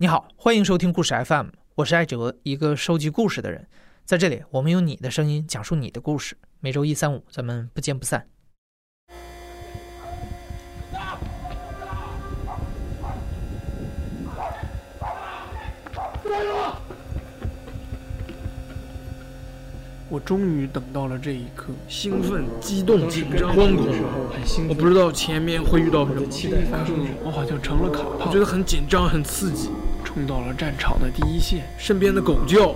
你好，欢迎收听故事 FM，我是艾哲，一个收集故事的人。在这里，我们用你的声音讲述你的故事。每周一、三、五，咱们不见不散。我终于等到了这一刻，兴奋、激动、紧张、惶恐。我不知道前面会遇到什么。期待发生，我好像成了卡我觉得很紧张，很刺激。冲到了战场的第一线，身边的狗叫，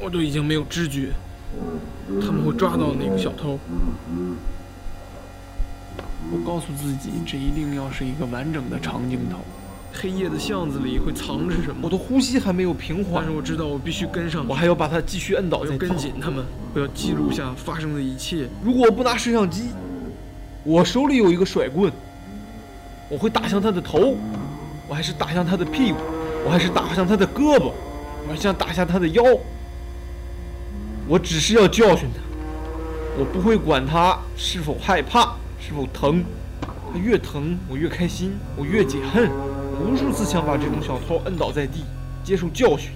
我都已经没有知觉。他们会抓到那个小偷。我告诉自己，这一定要是一个完整的长镜头。黑夜的巷子里会藏着什么？我的呼吸还没有平缓，但是我知道我必须跟上。我还要把它继续摁倒，要跟紧他们。我要记录下发生的一切。如果我不拿摄像机，我手里有一个甩棍，我会打向他的头，我还是打向他的屁股，我还是打向他的胳膊，我还想打向他的腰。我只是要教训他，我不会管他是否害怕，是否疼。他越疼，我越开心，我越解恨。无数次想把这种小偷摁倒在地，接受教训。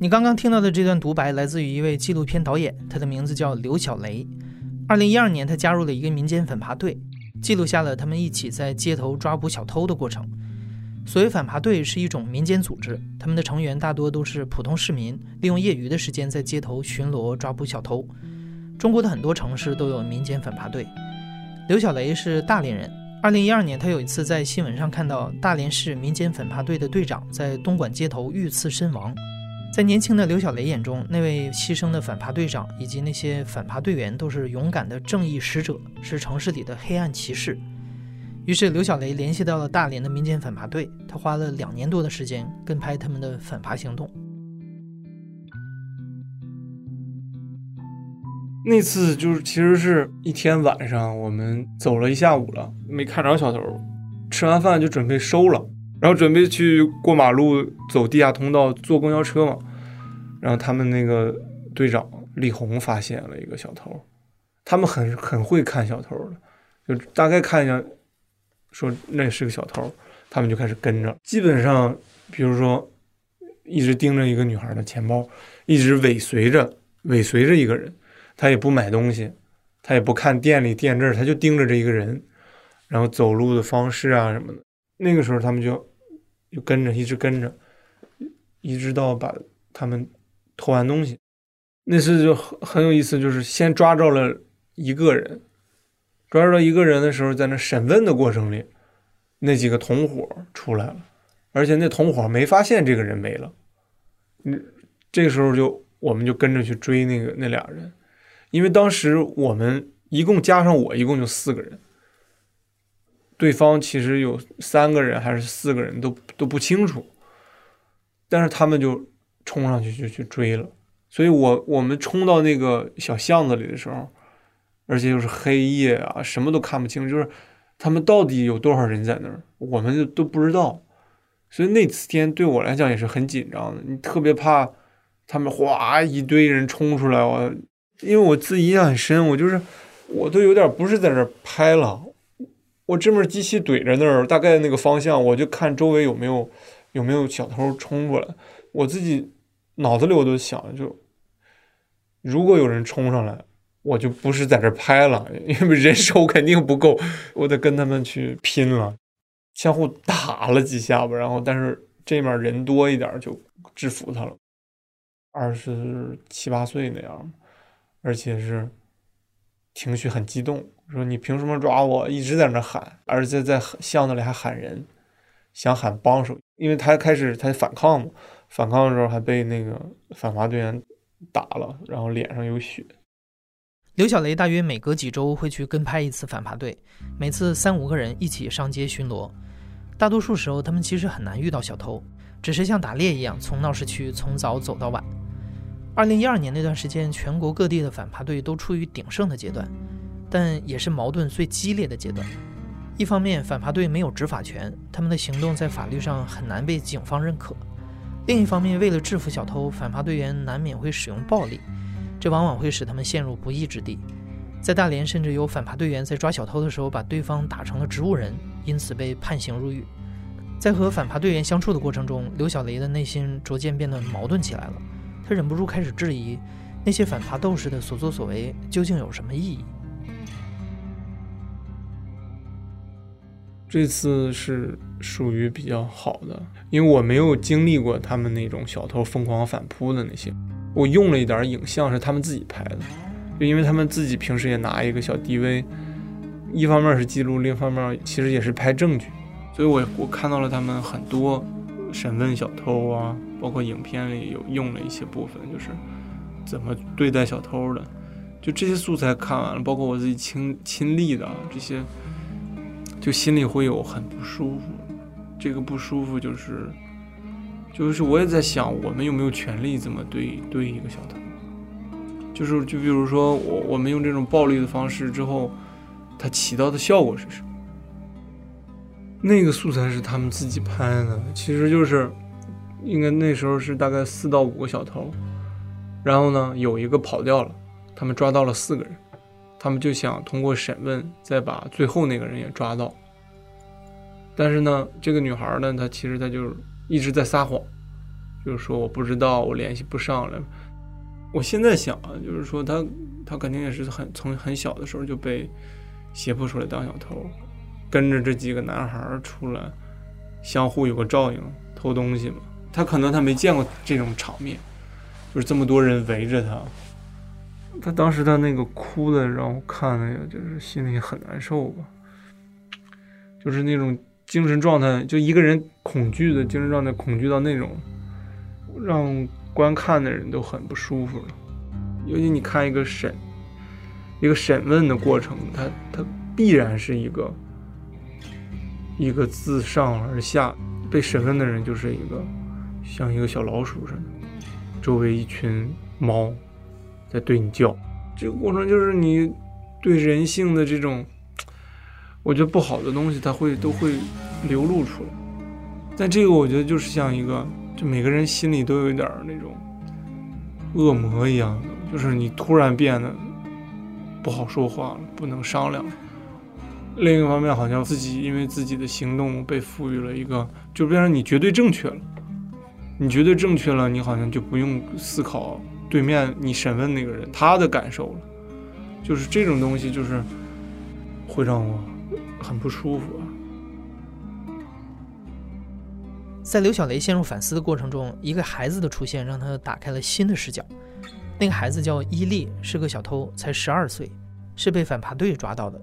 你刚刚听到的这段独白来自于一位纪录片导演，他的名字叫刘小雷。二零一二年，他加入了一个民间反扒队，记录下了他们一起在街头抓捕小偷的过程。所谓反扒队是一种民间组织，他们的成员大多都是普通市民，利用业余的时间在街头巡逻抓捕小偷。中国的很多城市都有民间反扒队。刘小雷是大连人。二零一二年，他有一次在新闻上看到大连市民间反扒队的队长在东莞街头遇刺身亡。在年轻的刘小雷眼中，那位牺牲的反扒队长以及那些反扒队员都是勇敢的正义使者，是城市里的黑暗骑士。于是，刘小雷联系到了大连的民间反扒队，他花了两年多的时间跟拍他们的反扒行动。那次就是其实是一天晚上，我们走了一下午了，没看着小偷，吃完饭就准备收了，然后准备去过马路走地下通道坐公交车嘛，然后他们那个队长李红发现了一个小偷，他们很很会看小偷的，就大概看一下。说那是个小偷，他们就开始跟着。基本上，比如说，一直盯着一个女孩的钱包，一直尾随着，尾随着一个人。他也不买东西，他也不看店里店这儿，他就盯着这一个人，然后走路的方式啊什么的。那个时候，他们就就跟着，一直跟着，一直到把他们偷完东西。那次就很有意思，就是先抓着了一个人。抓着一个人的时候，在那审问的过程里，那几个同伙出来了，而且那同伙没发现这个人没了。嗯，这个时候就我们就跟着去追那个那俩人，因为当时我们一共加上我一共就四个人，对方其实有三个人还是四个人都都不清楚，但是他们就冲上去就去追了，所以我我们冲到那个小巷子里的时候。而且又是黑夜啊，什么都看不清，就是他们到底有多少人在那儿，我们就都不知道。所以那次天对我来讲也是很紧张的，你特别怕他们哗一堆人冲出来，我因为我自己印象很深，我就是我都有点不是在那儿拍了，我这面机器怼着那儿，大概那个方向，我就看周围有没有有没有小偷冲过来，我自己脑子里我都想，就如果有人冲上来。我就不是在这拍了，因为人手肯定不够，我得跟他们去拼了，相互打了几下吧，然后但是这面人多一点就制服他了，二十七八岁那样，而且是情绪很激动，说你凭什么抓我？一直在那喊，而且在巷子里还喊人，想喊帮手，因为他开始他反抗嘛，反抗的时候还被那个反扒队员打了，然后脸上有血。刘小雷大约每隔几周会去跟拍一次反扒队，每次三五个人一起上街巡逻。大多数时候，他们其实很难遇到小偷，只是像打猎一样，从闹市区从早走到晚。二零一二年那段时间，全国各地的反扒队都处于鼎盛的阶段，但也是矛盾最激烈的阶段。一方面，反扒队没有执法权，他们的行动在法律上很难被警方认可；另一方面，为了制服小偷，反扒队员难免会使用暴力。这往往会使他们陷入不义之地。在大连，甚至有反扒队员在抓小偷的时候把对方打成了植物人，因此被判刑入狱。在和反扒队员相处的过程中，刘小雷的内心逐渐变得矛盾起来了。他忍不住开始质疑那些反扒斗士的所作所为究竟有什么意义。这次是属于比较好的，因为我没有经历过他们那种小偷疯狂反扑的那些，我用了一点影像是他们自己拍的，就因为他们自己平时也拿一个小 DV，一方面是记录，另一方面其实也是拍证据，所以我我看到了他们很多审问小偷啊，包括影片里有用了一些部分，就是怎么对待小偷的，就这些素材看完了，包括我自己亲亲历的这些。就心里会有很不舒服，这个不舒服就是，就是我也在想，我们有没有权利这么对对一个小偷？就是就比如说，我我们用这种暴力的方式之后，它起到的效果是什么？那个素材是他们自己拍的，其实就是应该那时候是大概四到五个小偷，然后呢有一个跑掉了，他们抓到了四个人。他们就想通过审问再把最后那个人也抓到，但是呢，这个女孩呢，她其实她就是一直在撒谎，就是说我不知道，我联系不上了。我现在想啊，就是说她她肯定也是很从很小的时候就被胁迫出来当小偷，跟着这几个男孩出来，相互有个照应，偷东西嘛。她可能她没见过这种场面，就是这么多人围着她。他当时他那个哭的让我看了呀，就是心里很难受吧，就是那种精神状态，就一个人恐惧的精神状态，恐惧到那种让观看的人都很不舒服了。尤其你看一个审一个审问的过程，他他必然是一个一个自上而下，被审问的人就是一个像一个小老鼠似的，周围一群猫。在对你叫，这个过程就是你对人性的这种，我觉得不好的东西，它会都会流露出来。但这个我觉得就是像一个，就每个人心里都有一点那种恶魔一样的，就是你突然变得不好说话了，不能商量。另一方面，好像自己因为自己的行动被赋予了一个，就变成你绝对正确了。你绝对正确了，你好像就不用思考。对面你审问那个人，他的感受了，就是这种东西，就是会让我很不舒服啊。在刘小雷陷入反思的过程中，一个孩子的出现让他打开了新的视角。那个孩子叫伊利，是个小偷，才十二岁，是被反扒队抓到的。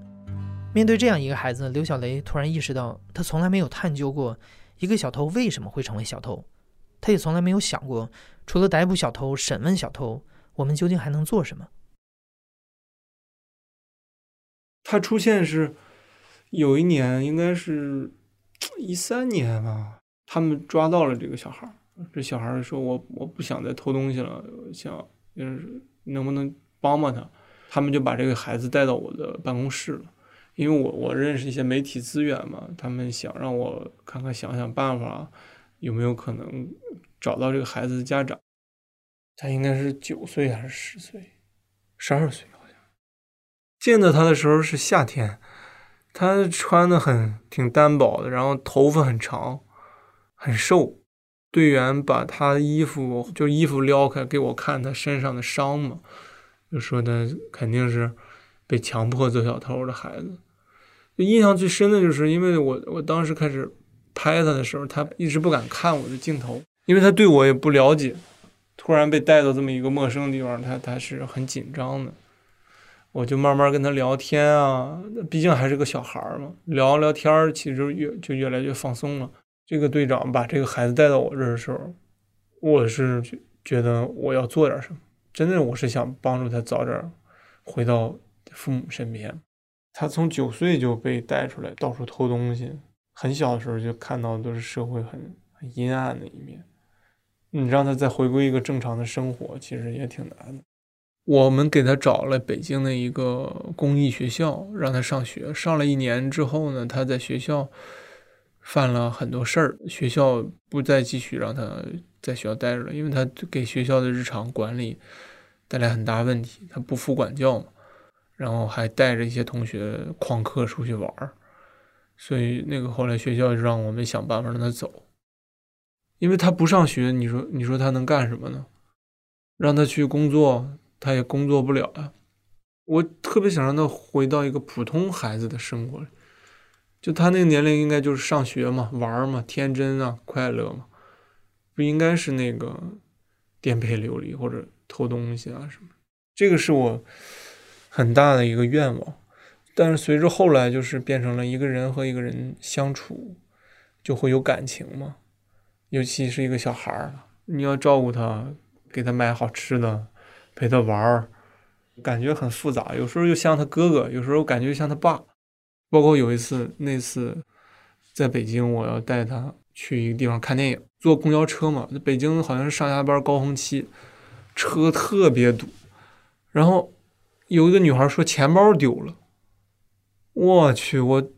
面对这样一个孩子，刘小雷突然意识到，他从来没有探究过一个小偷为什么会成为小偷。他也从来没有想过，除了逮捕小偷、审问小偷，我们究竟还能做什么？他出现是有一年，应该是一三年吧，他们抓到了这个小孩儿。这小孩儿说：“我我不想再偷东西了，想就是能不能帮帮他？”他们就把这个孩子带到我的办公室了，因为我我认识一些媒体资源嘛，他们想让我看看想想办法。有没有可能找到这个孩子的家长？他应该是九岁还是十岁？十二岁好像。见到他的时候是夏天，他穿的很挺单薄的，然后头发很长，很瘦。队员把他衣服就衣服撩开给我看他身上的伤嘛，就说他肯定是被强迫做小偷的孩子。印象最深的就是因为我我当时开始。拍他的时候，他一直不敢看我的镜头，因为他对我也不了解。突然被带到这么一个陌生的地方，他他是很紧张的。我就慢慢跟他聊天啊，毕竟还是个小孩儿嘛，聊聊天儿其实越就越来越放松了。这个队长把这个孩子带到我这儿的时候，我是觉得我要做点什么，真的我是想帮助他早点回到父母身边。他从九岁就被带出来到处偷东西。很小的时候就看到都是社会很很阴暗的一面，你让他再回归一个正常的生活，其实也挺难的。我们给他找了北京的一个公益学校，让他上学。上了一年之后呢，他在学校犯了很多事儿，学校不再继续让他在学校待着了，因为他给学校的日常管理带来很大问题，他不服管教嘛。然后还带着一些同学旷课出去玩儿，所以那个后来学校就让我们想办法让他走，因为他不上学，你说你说他能干什么呢？让他去工作，他也工作不了呀。我特别想让他回到一个普通孩子的生活里，就他那个年龄应该就是上学嘛，玩嘛，天真啊，快乐嘛，不应该是那个颠沛流离或者偷东西啊什么。这个是我很大的一个愿望，但是随着后来就是变成了一个人和一个人相处就会有感情嘛，尤其是一个小孩儿，你要照顾他，给他买好吃的，陪他玩儿。感觉很复杂，有时候又像他哥哥，有时候感觉像他爸。包括有一次，那次在北京，我要带他去一个地方看电影，坐公交车嘛。北京好像是上下班高峰期，车特别堵。然后有一个女孩说钱包丢了，我去，我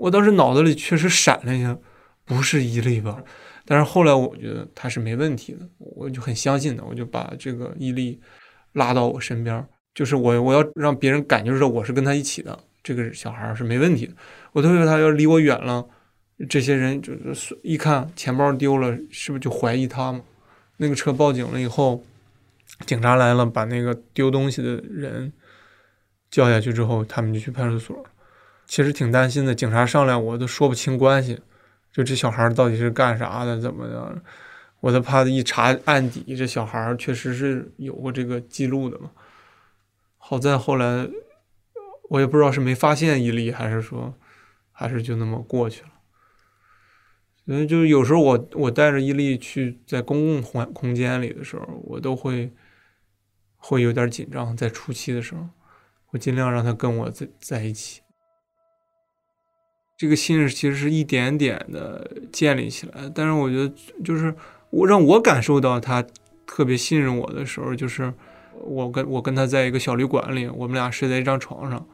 我当时脑子里确实闪了一下，不是伊利吧？但是后来我觉得他是没问题的，我就很相信的，我就把这个伊利。拉到我身边，就是我，我要让别人感觉到我是跟他一起的，这个小孩是没问题的。我特别怕他要离我远了，这些人就是一看钱包丢了，是不是就怀疑他嘛？那个车报警了以后，警察来了，把那个丢东西的人叫下去之后，他们就去派出所。其实挺担心的，警察上来我都说不清关系，就这小孩到底是干啥的，怎么的？我都怕一查案底，这小孩确实是有过这个记录的嘛。好在后来我也不知道是没发现伊利，还是说还是就那么过去了。所以就是有时候我我带着伊利去在公共环空间里的时候，我都会会有点紧张。在初期的时候，我尽量让他跟我在在一起。这个信任其实是一点点的建立起来，但是我觉得就是。我让我感受到他特别信任我的时候，就是我跟我跟他在一个小旅馆里，我们俩睡在一张床上，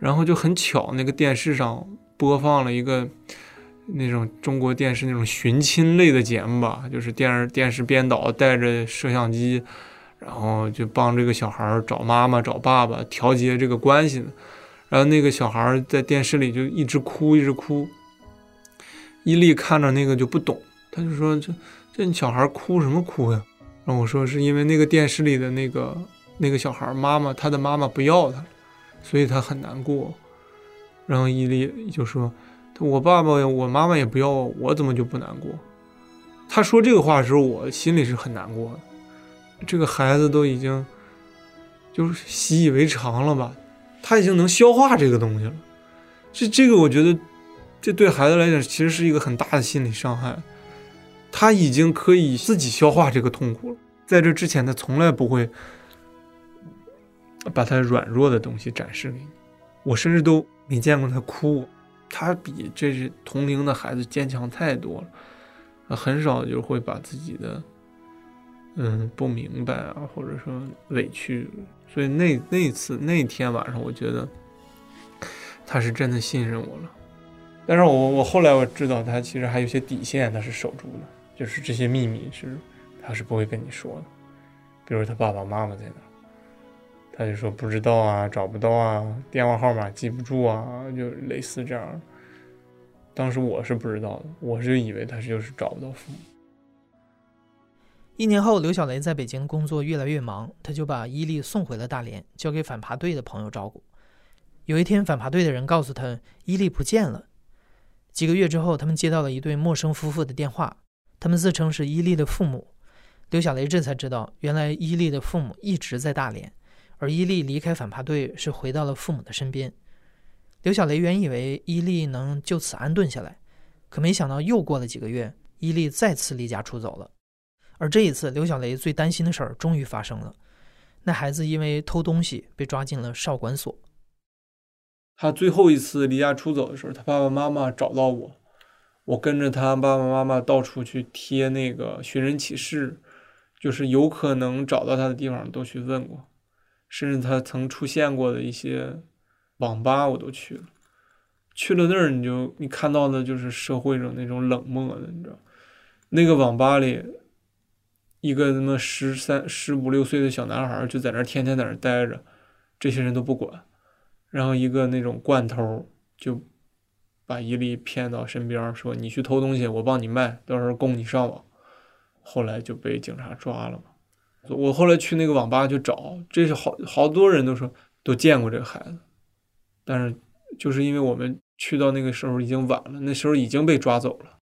然后就很巧，那个电视上播放了一个那种中国电视那种寻亲类的节目吧，就是电视电视编导带着摄像机，然后就帮这个小孩找妈妈找爸爸调节这个关系，然后那个小孩在电视里就一直哭一直哭，伊利看着那个就不懂，他就说这。这小孩哭什么哭呀？然后我说是因为那个电视里的那个那个小孩妈妈，他的妈妈不要他，所以他很难过。然后伊利就说：“我爸爸我妈妈也不要我，我怎么就不难过？”他说这个话的时候，我心里是很难过的。这个孩子都已经就是习以为常了吧？他已经能消化这个东西了。这这个我觉得，这对孩子来讲其实是一个很大的心理伤害。他已经可以自己消化这个痛苦了，在这之前，他从来不会把他软弱的东西展示给你。我甚至都没见过他哭，他比这是同龄的孩子坚强太多了，很少就会把自己的嗯不明白啊，或者说委屈。所以那那次那天晚上，我觉得他是真的信任我了。但是我我后来我知道，他其实还有些底线，他是守住的。就是这些秘密是，他是不会跟你说的。比如他爸爸妈妈在哪，他就说不知道啊，找不到啊，电话号码记不住啊，就类似这样。当时我是不知道的，我是以为他就是找不到父母。一年后，刘小雷在北京工作越来越忙，他就把伊利送回了大连，交给反扒队的朋友照顾。有一天，反扒队的人告诉他，伊利不见了。几个月之后，他们接到了一对陌生夫妇的电话。他们自称是伊利的父母，刘小雷这才知道，原来伊利的父母一直在大连，而伊利离开反扒队是回到了父母的身边。刘小雷原以为伊利能就此安顿下来，可没想到又过了几个月，伊利再次离家出走了。而这一次，刘小雷最担心的事儿终于发生了，那孩子因为偷东西被抓进了少管所。他最后一次离家出走的时候，他爸爸妈妈找到我。我跟着他爸爸妈妈到处去贴那个寻人启事，就是有可能找到他的地方都去问过，甚至他曾出现过的一些网吧我都去了。去了那儿，你就你看到的就是社会上那种冷漠的，你知道，那个网吧里，一个他妈十三十五六岁的小男孩就在那儿天天在那儿待着，这些人都不管，然后一个那种惯偷就把伊利骗到身边，说你去偷东西，我帮你卖，到时候供你上网。后来就被警察抓了嘛。我后来去那个网吧去找，这是好好多人都说都见过这个孩子，但是就是因为我们去到那个时候已经晚了，那时候已经被抓走了。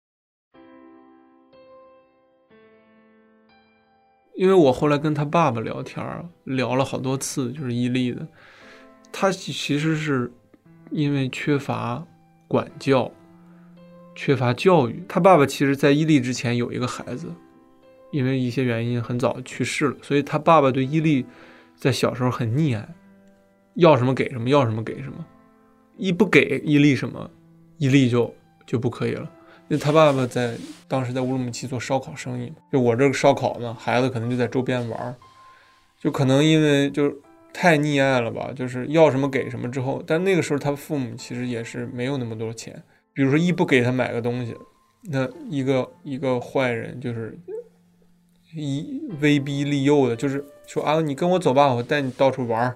因为我后来跟他爸爸聊天儿，聊了好多次，就是伊利的，他其实是因为缺乏管教，缺乏教育。他爸爸其实在伊利之前有一个孩子，因为一些原因很早去世了，所以他爸爸对伊利在小时候很溺爱，要什么给什么，要什么给什么，一不给伊利什么，伊利就就不可以了。因为他爸爸在当时在乌鲁木齐做烧烤生意，就我这个烧烤呢，孩子可能就在周边玩儿，就可能因为就是太溺爱了吧，就是要什么给什么之后，但那个时候他父母其实也是没有那么多钱，比如说一不给他买个东西，那一个一个坏人就是一威逼利诱的，就是说啊，你跟我走吧，我带你到处玩儿。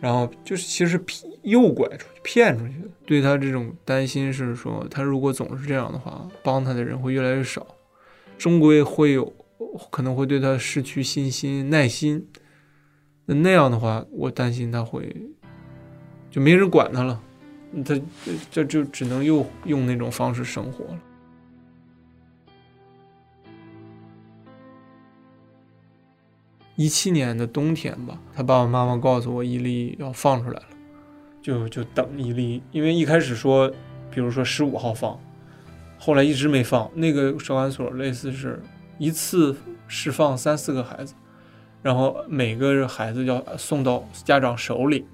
然后就是其实是骗诱拐出去、骗出去的。对他这种担心是说，他如果总是这样的话，帮他的人会越来越少，终归会有可能会对他失去信心、耐心。那那样的话，我担心他会就没人管他了，他这就只能又用那种方式生活了。一七年的冬天吧，他爸爸妈妈告诉我伊利要放出来了，就就等伊利，因为一开始说，比如说十五号放，后来一直没放。那个少管所类似是一次释放三四个孩子，然后每个孩子要送到家长手里，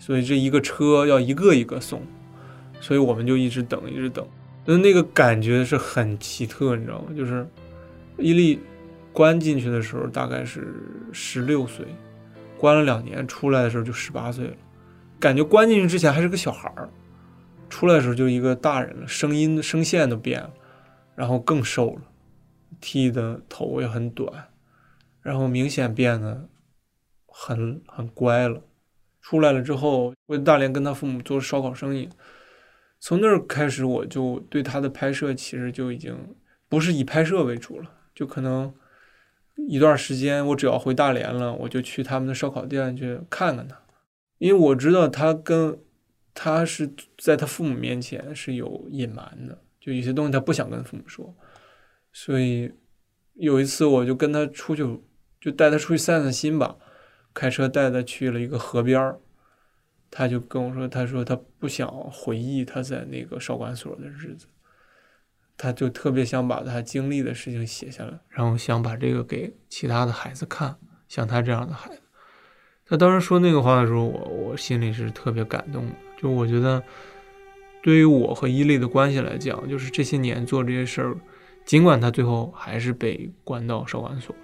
所以这一个车要一个一个送，所以我们就一直等，一直等。那那个感觉是很奇特，你知道吗？就是伊利。关进去的时候大概是十六岁，关了两年，出来的时候就十八岁了，感觉关进去之前还是个小孩儿，出来的时候就一个大人了，声音声线都变了，然后更瘦了，剃的头也很短，然后明显变得很很乖了。出来了之后，回大连跟他父母做烧烤生意，从那儿开始我就对他的拍摄其实就已经不是以拍摄为主了，就可能。一段时间，我只要回大连了，我就去他们的烧烤店去看看他，因为我知道他跟他是在他父母面前是有隐瞒的，就有些东西他不想跟父母说，所以有一次我就跟他出去，就带他出去散散心吧，开车带他去了一个河边儿，他就跟我说，他说他不想回忆他在那个少管所的日子。他就特别想把他经历的事情写下来，然后想把这个给其他的孩子看，像他这样的孩子。他当时说那个话的时候，我我心里是特别感动的。就我觉得，对于我和伊利的关系来讲，就是这些年做这些事儿，尽管他最后还是被关到少管所了，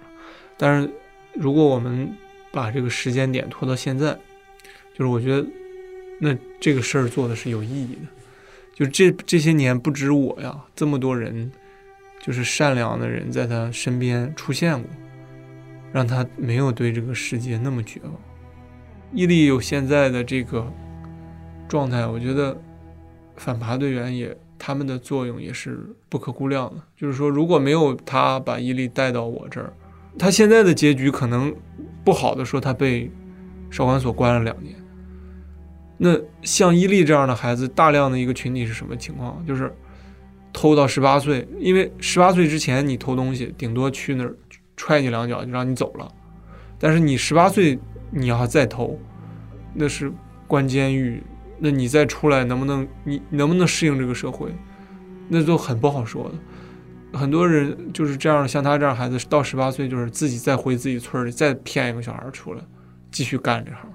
但是如果我们把这个时间点拖到现在，就是我觉得，那这个事儿做的是有意义的。就这这些年不止我呀，这么多人，就是善良的人在他身边出现过，让他没有对这个世界那么绝望。伊利有现在的这个状态，我觉得反扒队员也他们的作用也是不可估量的。就是说，如果没有他把伊利带到我这儿，他现在的结局可能不好的说，他被少管所关了两年。那像伊利这样的孩子，大量的一个群体是什么情况？就是偷到十八岁，因为十八岁之前你偷东西，顶多去那儿踹你两脚就让你走了。但是你十八岁你要再偷，那是关监狱，那你再出来能不能你能不能适应这个社会，那都很不好说的。很多人就是这样，像他这样孩子到十八岁就是自己再回自己村里再骗一个小孩出来，继续干这行。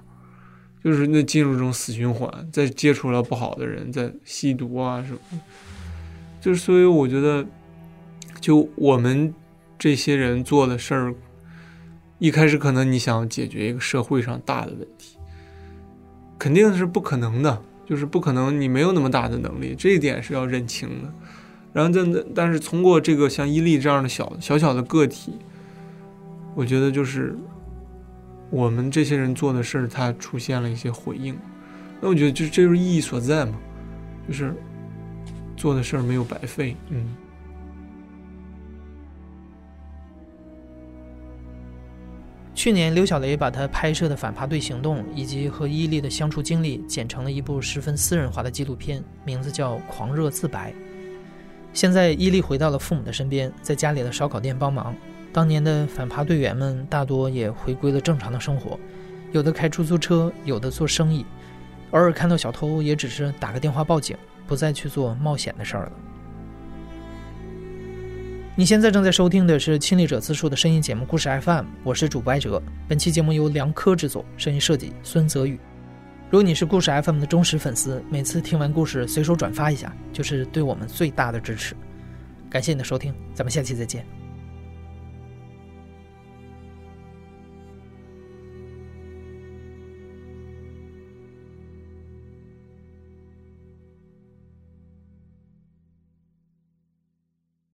就是那进入这种死循环，再接触了不好的人，在吸毒啊什么，就是所以我觉得，就我们这些人做的事儿，一开始可能你想解决一个社会上大的问题，肯定是不可能的，就是不可能，你没有那么大的能力，这一点是要认清的。然后但但是通过这个像伊利这样的小小小的个体，我觉得就是我们这些人做的事儿，它出现了一些回应。那我觉得就这就是意义所在嘛，就是做的事儿没有白费。嗯。去年，刘小雷把他拍摄的反扒队行动以及和伊利的相处经历剪成了一部十分私人化的纪录片，名字叫《狂热自白》。现在，伊利回到了父母的身边，在家里的烧烤店帮忙。当年的反扒队员们大多也回归了正常的生活，有的开出租车，有的做生意，偶尔看到小偷也只是打个电话报警，不再去做冒险的事儿了。你现在正在收听的是亲历者自述的声音节目《故事 FM》，我是主播艾哲。本期节目由梁科制作，声音设计孙泽宇。如果你是故事 FM 的忠实粉丝，每次听完故事随手转发一下，就是对我们最大的支持。感谢你的收听，咱们下期再见。